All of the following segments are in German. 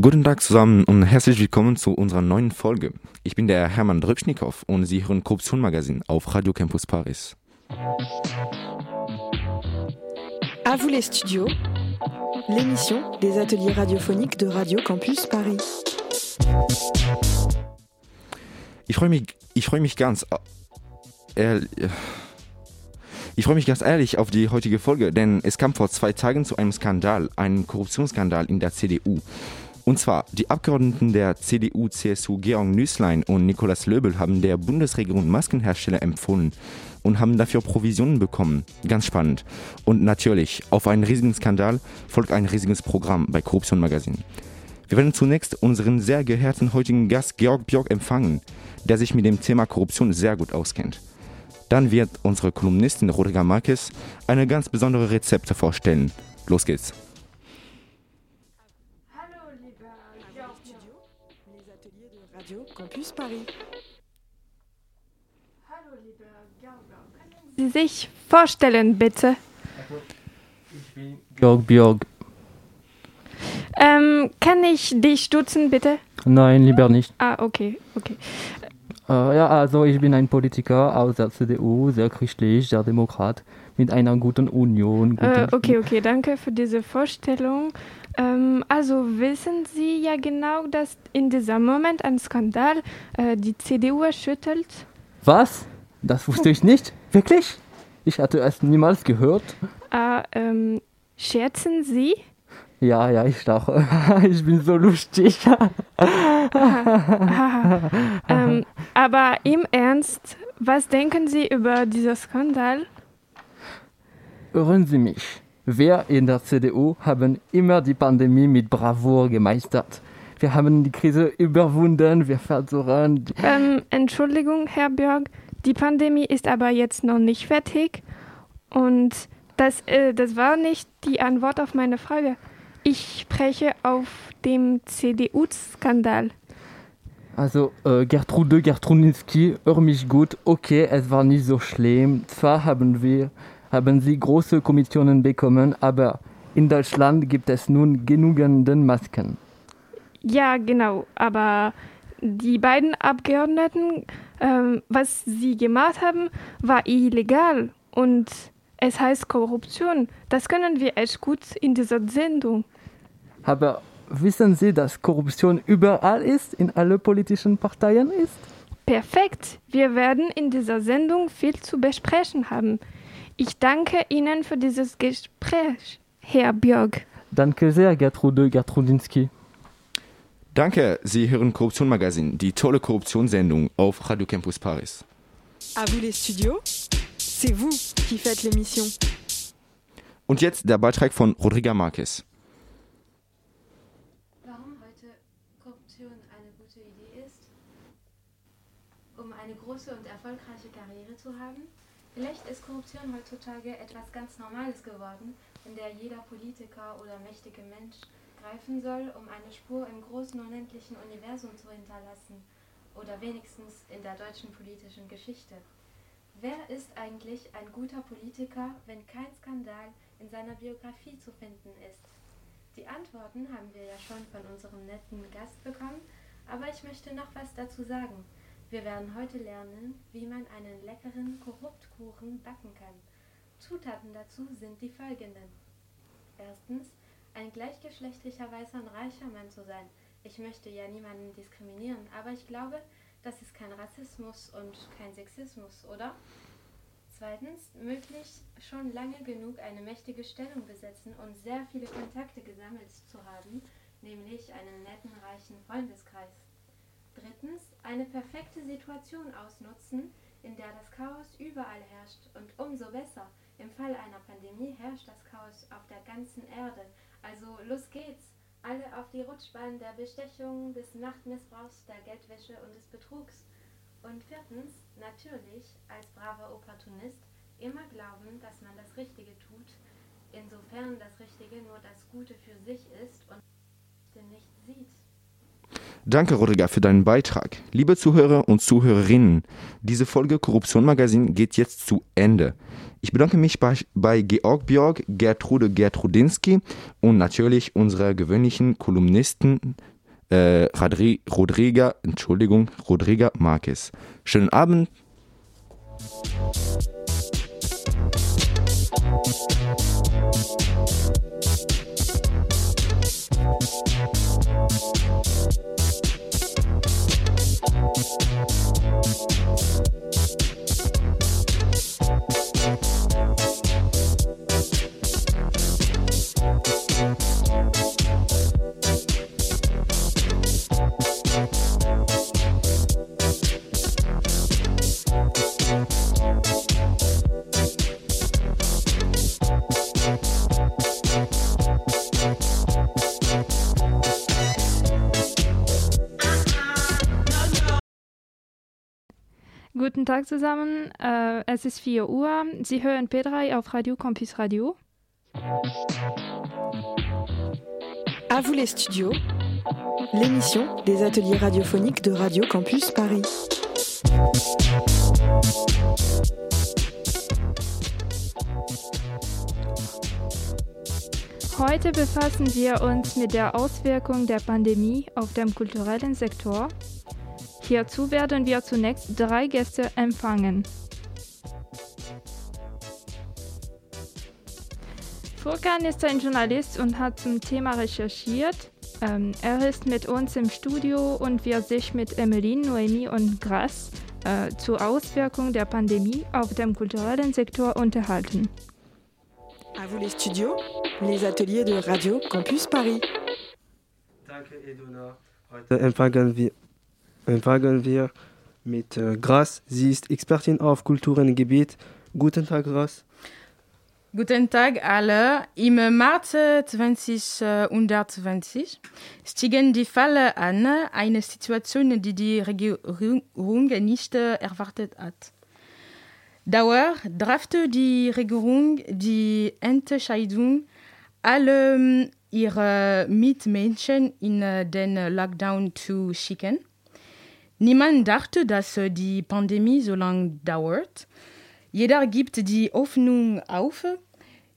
Guten Tag zusammen und herzlich willkommen zu unserer neuen Folge. Ich bin der Hermann Dröpschnikow und Sie hören Korruption Magazin auf Radio Campus Paris. À vous les studios, l'émission des ateliers radiophoniques de Radio Campus Paris. Ich freue mich, ich freue mich ganz, äh, ich freue mich ganz ehrlich auf die heutige Folge, denn es kam vor zwei Tagen zu einem Skandal, einem Korruptionsskandal in der CDU. Und zwar, die Abgeordneten der CDU-CSU Georg Nüßlein und Nikolaus Löbel haben der Bundesregierung Maskenhersteller empfohlen und haben dafür Provisionen bekommen. Ganz spannend. Und natürlich, auf einen riesigen Skandal folgt ein riesiges Programm bei Korruption Magazin. Wir werden zunächst unseren sehr geehrten heutigen Gast Georg Björk empfangen, der sich mit dem Thema Korruption sehr gut auskennt. Dann wird unsere Kolumnistin Rodriga Marquez eine ganz besondere Rezepte vorstellen. Los geht's. Les ateliers de Radio Campus Paris. Hallo, liebe Gerber. Können Sie sich vorstellen, bitte? Ich bin Georg Björk. Ähm, kann ich dich duzen, bitte? Nein, lieber nicht. Ah, okay, okay. Äh, ja, also ich bin ein Politiker aus der CDU, sehr christlich, sehr demokrat, mit einer guten Union. Guten Äh, okay, okay, danke für diese Vorstellung. Ähm, also wissen Sie ja genau, dass in diesem Moment ein Skandal äh, die CDU erschüttelt? Was? Das wusste ich nicht. Wirklich? Ich hatte es niemals gehört. Ah, ähm, scherzen Sie? Ja, ja, ich lache. Ich bin so lustig. Ähm, aber im Ernst, was denken Sie über diesen Skandal? Hören Sie mich. Wir in der CDU haben immer die Pandemie mit Bravour gemeistert. Wir haben die Krise überwunden, wir versuchen. Ähm, Entschuldigung, Herr Björk, die Pandemie ist aber jetzt noch nicht fertig. Und das, äh, das war nicht die Antwort auf meine Frage. Ich spreche auf dem CDU-Skandal. Also, äh, Gertrude Gertrudinski, hör mich gut, okay, es war nicht so schlimm. Zwar haben wir, haben sie große Kommissionen bekommen, aber in Deutschland gibt es nun genügenden Masken. Ja, genau. Aber die beiden Abgeordneten, ähm, was sie gemacht haben, war illegal. Und es heißt Korruption. Das können wir echt gut in dieser Sendung. Aber wissen Sie, dass Korruption überall ist, in alle politischen Parteien ist? Perfekt. Wir werden in dieser Sendung viel zu besprechen haben. Ich danke Ihnen für dieses Gespräch, Herr Björk. Danke sehr, Gertrude Gertrudinski. Danke, Sie hören Korruption Magazin, die tolle Korruptionssendung auf Radio Campus Paris. À vous les studios, c'est vous qui faites l'émission. Und jetzt der Beitrag von Rodriga Marquez. Warum heute Korruption eine gute Idee ist? Um eine große und erfolgreiche Karriere zu haben? Vielleicht ist Korruption heutzutage etwas ganz Normales geworden, in der jeder Politiker oder mächtige Mensch greifen soll, um eine Spur im großen unendlichen Universum zu hinterlassen oder wenigstens in der deutschen politischen Geschichte. Wer ist eigentlich ein guter Politiker, wenn kein Skandal in seiner Biografie zu finden ist? Die Antworten haben wir ja schon von unserem netten Gast bekommen, aber ich möchte noch was dazu sagen. Wir werden heute lernen, wie man einen leckeren Korruptkuchen backen kann. Zutaten dazu sind die folgenden. Erstens, ein gleichgeschlechtlicher weißer und reicher Mann zu sein. Ich möchte ja niemanden diskriminieren, aber ich glaube, das ist kein Rassismus und kein Sexismus, oder? Zweitens, möglich schon lange genug eine mächtige Stellung besetzen und sehr viele Kontakte gesammelt zu haben, nämlich einen netten, reichen Freundeskreis. Drittens, eine perfekte Situation ausnutzen, in der das Chaos überall herrscht und umso besser. Im Fall einer Pandemie herrscht das Chaos auf der ganzen Erde. Also los geht's. Alle auf die Rutschbahn der Bestechung, des Machtmissbrauchs, der Geldwäsche und des Betrugs. Und viertens, natürlich, als braver Opportunist, immer glauben, dass man das Richtige tut, insofern das Richtige nur das Gute für sich ist und nicht sieht. Danke, Rodriga, für deinen Beitrag. Liebe Zuhörer und Zuhörerinnen, diese Folge Korruption Magazin geht jetzt zu Ende. Ich bedanke mich bei, bei Georg Björk, Gertrude Gertrudinski und natürlich unserer gewöhnlichen Kolumnisten äh, Rodri Rodriga, Entschuldigung, Rodriga Marquez. Schönen Abend. Guten Tag zusammen, äh, es ist 4 Uhr. Sie hören P3 auf Radio Campus Radio. À vous les studios, l'émission des ateliers radiophoniques de Radio Campus Paris. Heute befassen wir uns mit der Auswirkung der Pandemie auf dem kulturellen Sektor. Hierzu werden wir zunächst drei Gäste empfangen. Furkan ist ein Journalist und hat zum Thema recherchiert. Ähm, er ist mit uns im Studio und wird sich mit Emmeline, Noemi und Grass äh, zur Auswirkung der Pandemie auf dem kulturellen Sektor unterhalten. À vous les studios, les ateliers de Radio Campus Paris. Danke, Eduna. Heute empfangen wir, empfangen wir mit äh, Gras. Sie ist Expertin auf Kulturengebiet. Guten Tag, Gras. Guten Tag alle. Im März 2020 stiegen die Fälle an, eine Situation, die die Regierung nicht erwartet hat. Dauer trafte die Regierung die Entscheidung, alle ihre Mitmenschen in den Lockdown zu schicken. Niemand dachte, dass die Pandemie so lange dauert. Jeder gibt die Hoffnung auf.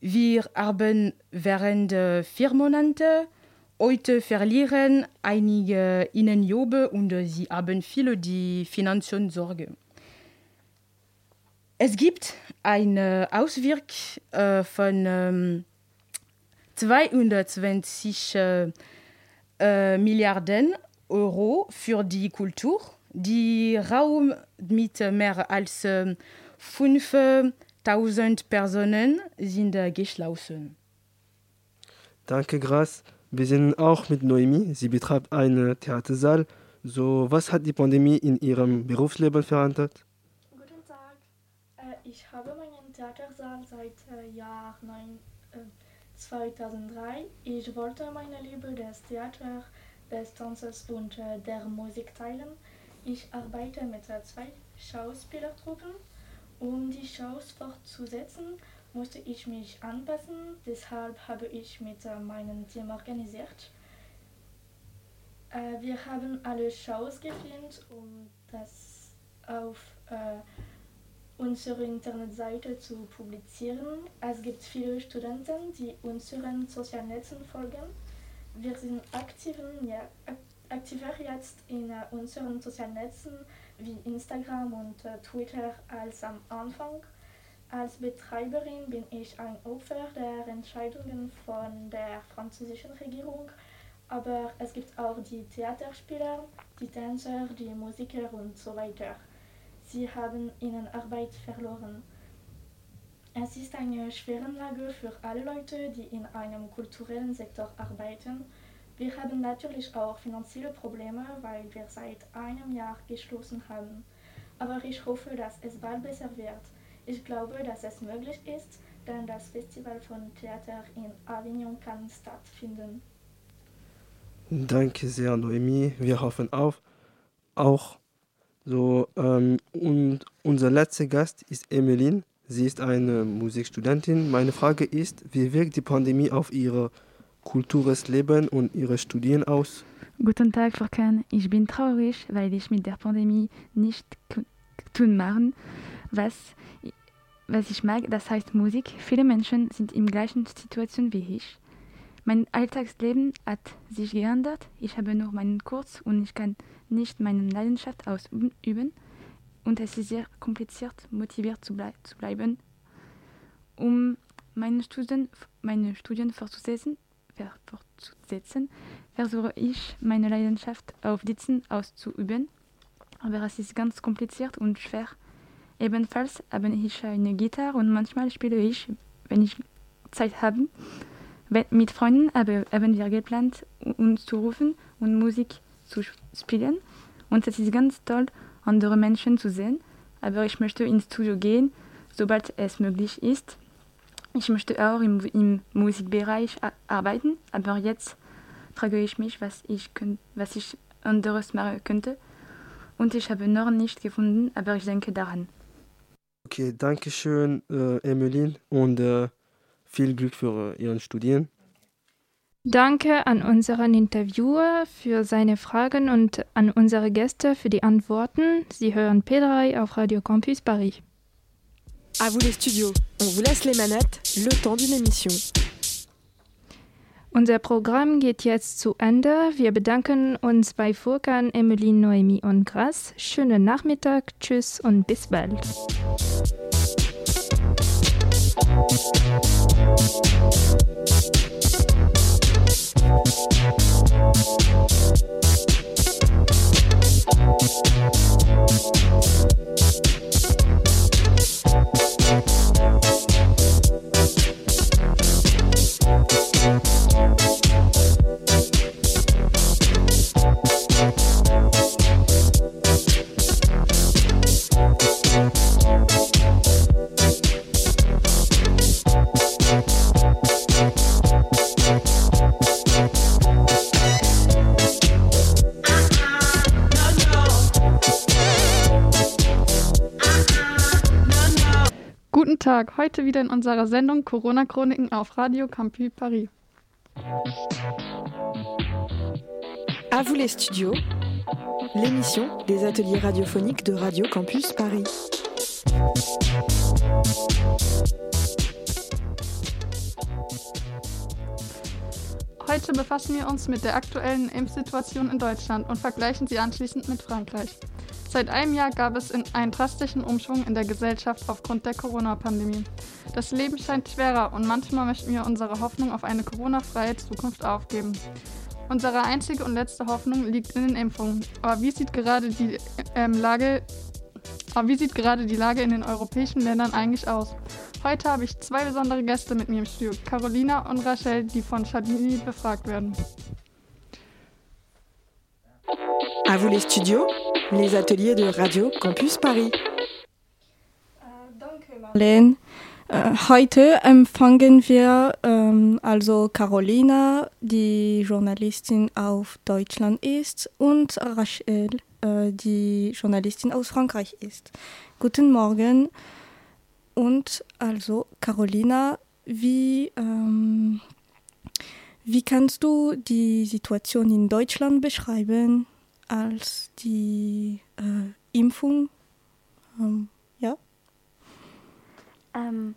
Wir haben während vier Monate heute verlieren einige ihnen Job und sie haben viele die finanziellen Sorge. Es gibt eine Auswirkung äh, von ähm, 220 äh, äh, Milliarden Euro für die Kultur, die Raum mit mehr als äh, 5000 Personen sind äh, geschlossen. Danke, Gras. Wir sind auch mit Noemi. Sie betreibt einen Theatersaal. So, was hat die Pandemie in ihrem Berufsleben verändert? Guten Tag. Äh, ich habe meinen Theatersaal seit äh, Jahr 9, äh, 2003. Ich wollte meine Liebe des Theaters, des Tanzes und äh, der Musik teilen. Ich arbeite mit äh, zwei Schauspielertruppen. Um die Shows fortzusetzen, musste ich mich anpassen. Deshalb habe ich mit äh, meinem Team organisiert. Äh, wir haben alle Shows gefilmt, um das auf äh, unserer Internetseite zu publizieren. Es gibt viele Studenten, die unseren sozialen Netzen folgen. Wir sind aktiven, ja, ak aktiver jetzt in äh, unseren sozialen Netzen wie Instagram und äh, Twitter als am Anfang. Als Betreiberin bin ich ein Opfer der Entscheidungen von der französischen Regierung, aber es gibt auch die Theaterspieler, die Tänzer, die Musiker und so weiter. Sie haben ihre Arbeit verloren. Es ist eine schwere Lage für alle Leute, die in einem kulturellen Sektor arbeiten. Wir haben natürlich auch finanzielle Probleme, weil wir seit einem Jahr geschlossen haben. Aber ich hoffe, dass es bald besser wird. Ich glaube, dass es möglich ist, denn das Festival von Theater in Avignon kann stattfinden. Danke sehr, Noemi. Wir hoffen auf, auch so. Ähm, und unser letzter Gast ist Emeline. Sie ist eine Musikstudentin. Meine Frage ist, wie wirkt die Pandemie auf ihre kulturelles Leben und ihre Studien aus? Guten Tag, Frau Kahn. Ich bin traurig, weil ich mit der Pandemie nicht tun machen, was, was ich mag, das heißt Musik. Viele Menschen sind in gleichen Situation wie ich. Mein Alltagsleben hat sich geändert. Ich habe nur meinen Kurs und ich kann nicht meine Leidenschaft ausüben. Und es ist sehr kompliziert, motiviert zu, blei zu bleiben, um meine Studien, meine Studien fortzusetzen, fortzusetzen, versuche ich, meine Leidenschaft auf Ditzen auszuüben. Aber es ist ganz kompliziert und schwer. Ebenfalls habe ich eine Gitarre und manchmal spiele ich, wenn ich Zeit habe. Mit Freunden haben wir geplant, uns zu rufen und Musik zu spielen. Und es ist ganz toll, andere Menschen zu sehen. Aber ich möchte ins Studio gehen, sobald es möglich ist. Ich möchte auch im, im Musikbereich arbeiten, aber jetzt frage ich mich, was ich, was ich anderes machen könnte. Und ich habe noch nicht gefunden, aber ich denke daran. Okay, danke schön, äh, Emmeline, und äh, viel Glück für äh, Ihren Studien. Danke an unseren Interviewer für seine Fragen und an unsere Gäste für die Antworten. Sie hören P3 auf Radio Campus Paris. À vous les studios. On vous laisse les manettes, le temps d'une émission. Unser Programm geht jetzt zu Ende. Wir bedanken uns bei Furkan, Emmeline, Noemi und Gras. Schönen Nachmittag, tschüss und bis bald. Thank you Guten Tag, heute wieder in unserer Sendung Corona-Chroniken auf Radio Campus Paris. À vous les studios, l'émission des ateliers radiophoniques de Radio Campus Paris. Heute befassen wir uns mit der aktuellen Impfsituation in Deutschland und vergleichen sie anschließend mit Frankreich. Seit einem Jahr gab es einen drastischen Umschwung in der Gesellschaft aufgrund der Corona-Pandemie. Das Leben scheint schwerer und manchmal möchten wir unsere Hoffnung auf eine Corona-freie Zukunft aufgeben. Unsere einzige und letzte Hoffnung liegt in den Impfungen. Aber wie sieht gerade die ähm, Lage aber wie sieht gerade die Lage in den europäischen Ländern eigentlich aus? Heute habe ich zwei besondere Gäste mit mir im Studio, Carolina und Rachel, die von Chadini befragt werden. À vous les studios, les ateliers de Radio Campus Paris. Marlene. Äh, heute empfangen wir ähm, also Carolina, die Journalistin auf Deutschland ist, und Rachel, äh, die Journalistin aus Frankreich ist. Guten Morgen. Und also Carolina, wie, ähm, wie kannst du die Situation in Deutschland beschreiben, als die äh, Impfung? Ähm, ja? Ähm,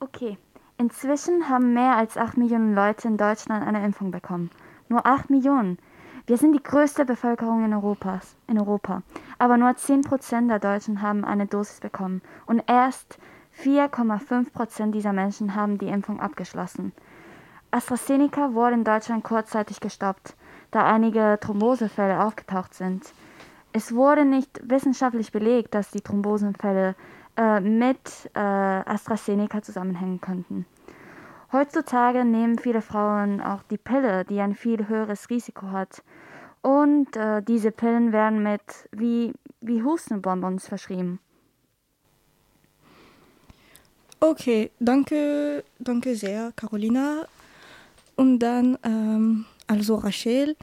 okay. Inzwischen haben mehr als 8 Millionen Leute in Deutschland eine Impfung bekommen. Nur 8 Millionen. Wir sind die größte Bevölkerung in, Europas, in Europa. Aber nur 10% der Deutschen haben eine Dosis bekommen. Und erst 4,5% dieser Menschen haben die Impfung abgeschlossen. AstraZeneca wurde in Deutschland kurzzeitig gestoppt, da einige Thrombosefälle aufgetaucht sind. Es wurde nicht wissenschaftlich belegt, dass die Thrombosenfälle äh, mit äh, AstraZeneca zusammenhängen könnten. Heutzutage nehmen viele Frauen auch die Pille, die ein viel höheres Risiko hat. Und äh, diese Pillen werden mit wie, wie Hustenbonbons verschrieben. Okay, danke, danke sehr, Carolina. Und dann, ähm, also Rachel,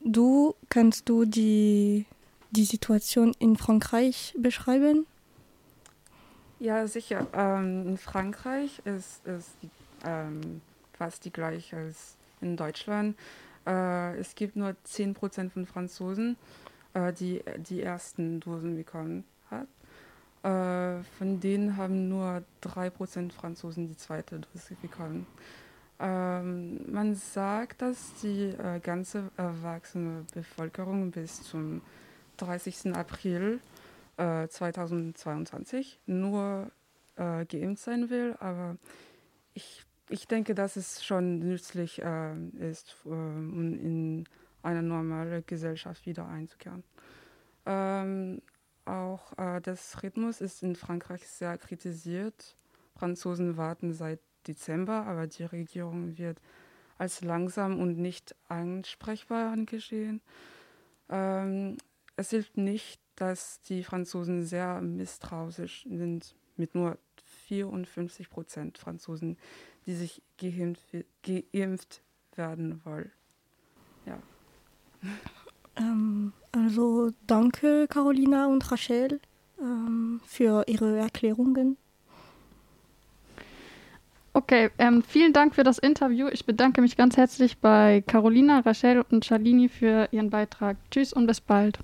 du kannst du die, die Situation in Frankreich beschreiben? Ja, sicher. Ähm, in Frankreich ist es ähm, fast die gleiche als in Deutschland. Äh, es gibt nur 10% von Franzosen, äh, die die ersten Dosen bekommen hat. Äh, von denen haben nur 3% Franzosen die zweite Dose bekommen. Ähm, man sagt, dass die äh, ganze erwachsene Bevölkerung bis zum 30. April äh, 2022 nur äh, geimpft sein will, aber ich, ich denke, dass es schon nützlich äh, ist, äh, um in eine normale Gesellschaft wieder einzukehren. Ähm, auch äh, das Rhythmus ist in Frankreich sehr kritisiert. Franzosen warten seit Dezember, aber die Regierung wird als langsam und nicht ansprechbar angesehen. Ähm, es hilft nicht, dass die Franzosen sehr misstrauisch sind, mit nur 54 Prozent Franzosen, die sich geimpft, geimpft werden wollen. Ja. Ähm, also danke Carolina und Rachel ähm, für ihre Erklärungen. Okay, ähm, vielen Dank für das Interview. Ich bedanke mich ganz herzlich bei Carolina, Rachel und Charlini für ihren Beitrag. Tschüss und bis bald.